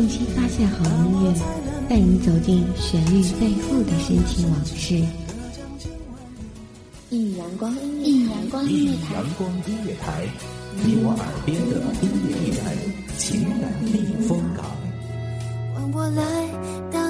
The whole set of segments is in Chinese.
定期发现好音乐，带你走进旋律背后的深情往事。一阳光，一阳光音乐台，阳光音乐台，你我耳边的音乐驿站，情感避风港。换我来当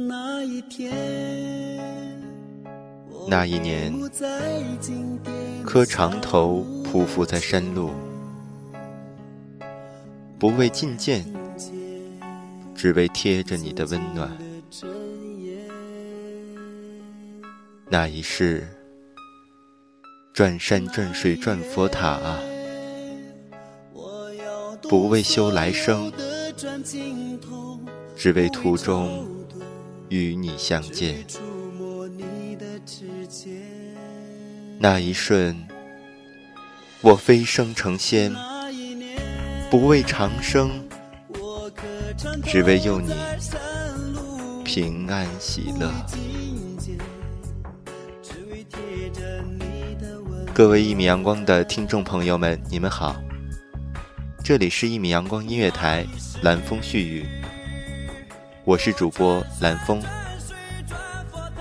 那一天，那一年，磕长头匍匐在山路，不为觐见，只为贴着你的温暖。那一世，转山转水转佛塔啊，不为修来生，只为途中。与你相见，那一瞬，我飞升成仙，不为长生，只为佑你平安喜乐。各位一米阳光的听众朋友们，你们好，这里是一米阳光音乐台，蓝风絮语。我是主播蓝风，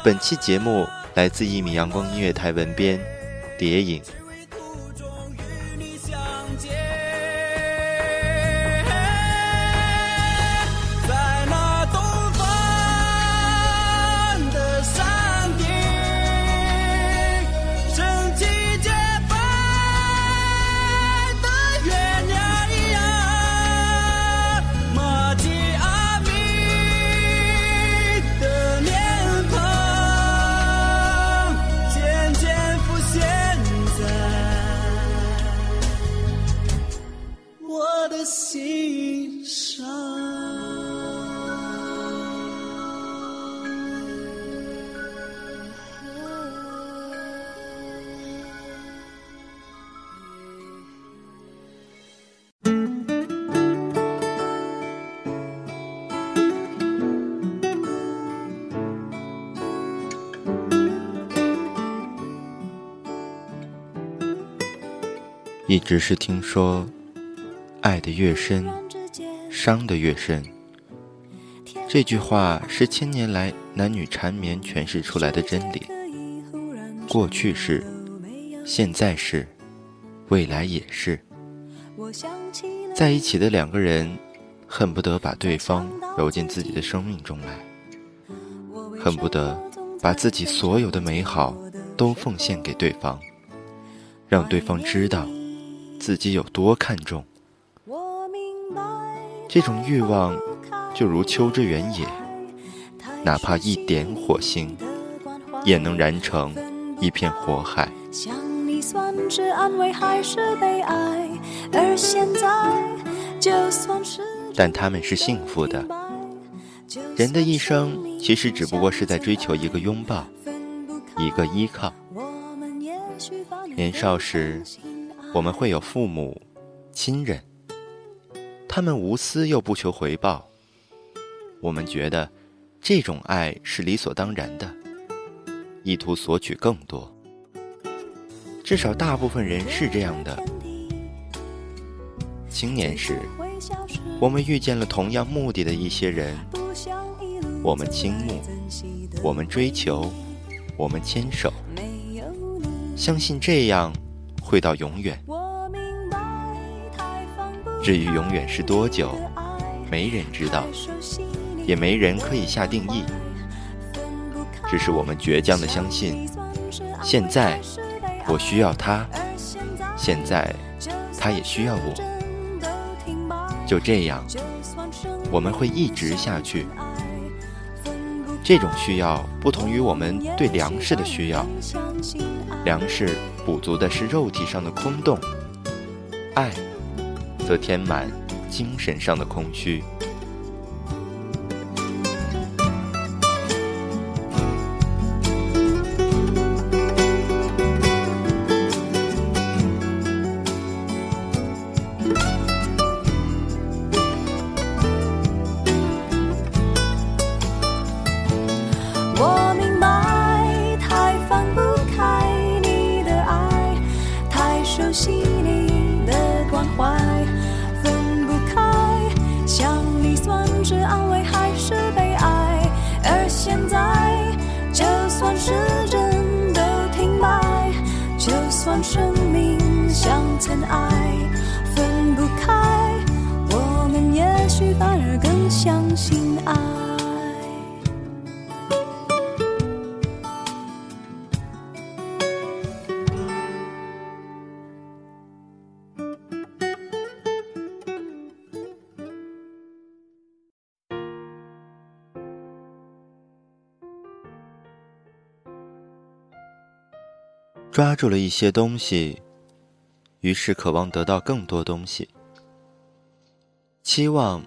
本期节目来自一米阳光音乐台文编蝶影。一直是听说，爱的越深，伤的越深。这句话是千年来男女缠绵诠释出来的真理。过去是，现在是，未来也是。在一起的两个人，恨不得把对方揉进自己的生命中来，恨不得把自己所有的美好都奉献给对方，让对方知道。自己有多看重，这种欲望就如秋之原野，哪怕一点火星，也能燃成一片火海。但他们是幸福的。人的一生其实只不过是在追求一个拥抱，一个依靠。年少时。我们会有父母、亲人，他们无私又不求回报，我们觉得这种爱是理所当然的，意图索取更多。至少大部分人是这样的。青年时，我们遇见了同样目的的一些人，我们倾慕，我们追求，我们牵手，相信这样。会到永远。至于永远是多久，没人知道，也没人可以下定义。只是我们倔强的相信，现在我需要他，现在他也需要我。就这样，我们会一直下去。这种需要不同于我们对粮食的需要，粮食补足的是肉体上的空洞，爱则填满精神上的空虚。是安慰还是悲哀而现在就算时针都停摆就算生命像尘埃分不开我们也许反而更相信爱。抓住了一些东西，于是渴望得到更多东西。期望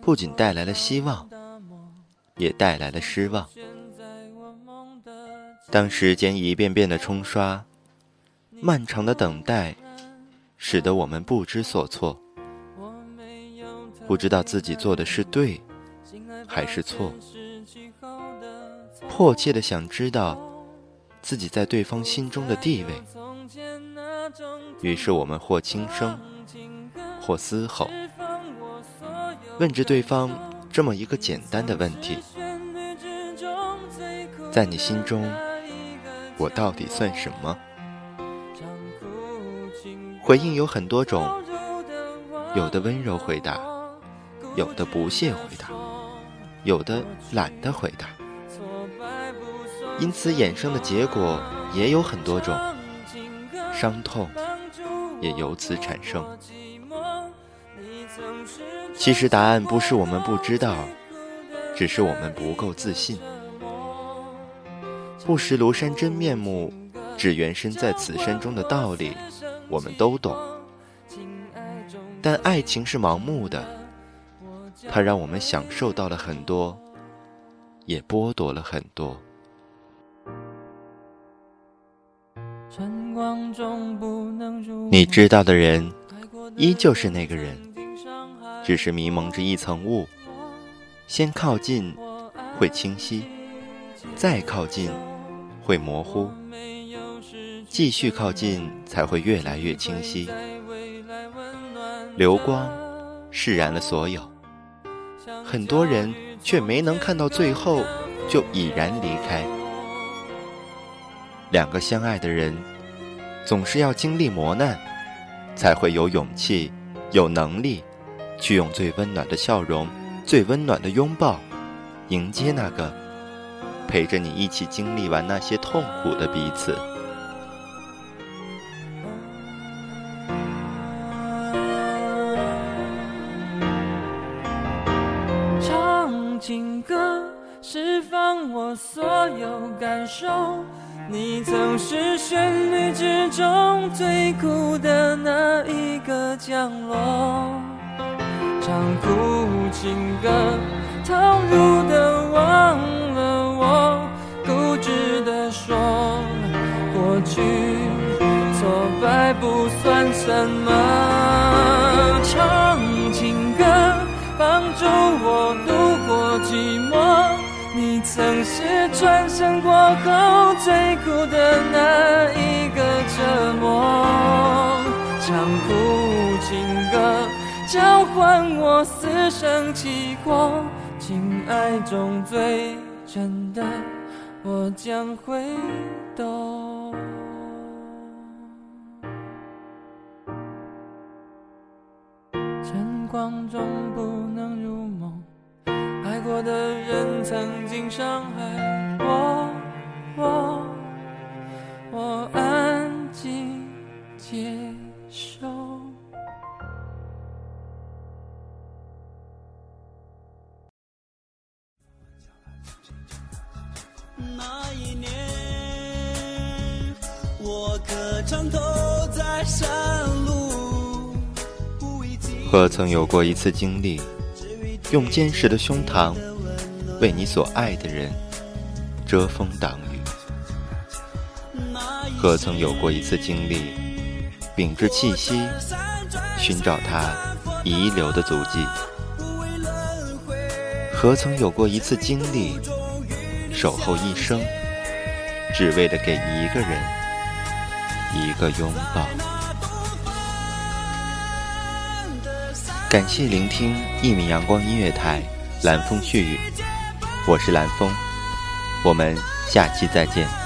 不仅带来了希望，也带来了失望。当时间一遍遍的冲刷，漫长的等待，使得我们不知所措，不知道自己做的是对还是错，迫切的想知道。自己在对方心中的地位，于是我们或轻声，或嘶吼，问着对方这么一个简单的问题：在你心中，我到底算什么？回应有很多种，有的温柔回答，有的不屑回答，有的懒得回答。因此衍生的结果也有很多种，伤痛也由此产生。其实答案不是我们不知道，只是我们不够自信。不识庐山真面目，只缘身在此山中的道理，我们都懂。但爱情是盲目的，它让我们享受到了很多，也剥夺了很多。你知道的人，依旧是那个人，只是迷蒙着一层雾。先靠近，会清晰；再靠近，会模糊；继续靠近，才会越来越清晰。流光释然了所有，很多人却没能看到最后，就已然离开。两个相爱的人，总是要经历磨难，才会有勇气、有能力，去用最温暖的笑容、最温暖的拥抱，迎接那个陪着你一起经历完那些痛苦的彼此。唱情歌，释放我所有感受。你曾是旋律之中最苦的那一个降落，唱苦情歌，投入的忘了我，固执的说，过去挫败不算什么，唱情歌，帮助我。曾是转身过后最苦的那一个折磨唱不情歌交换我死生契阔情爱中最真的我将会懂晨光中不能入梦过的人曾经伤害我，我，我安静接受。那一年，我磕长头在山路。何曾有过一次经历，用坚实的胸膛为你所爱的人遮风挡雨？何曾有过一次经历，屏着气息寻找他遗留的足迹？何曾有过一次经历？守候一生，只为了给一个人一个拥抱。感谢聆听一米阳光音乐台，蓝风絮语，我是蓝风，我们下期再见。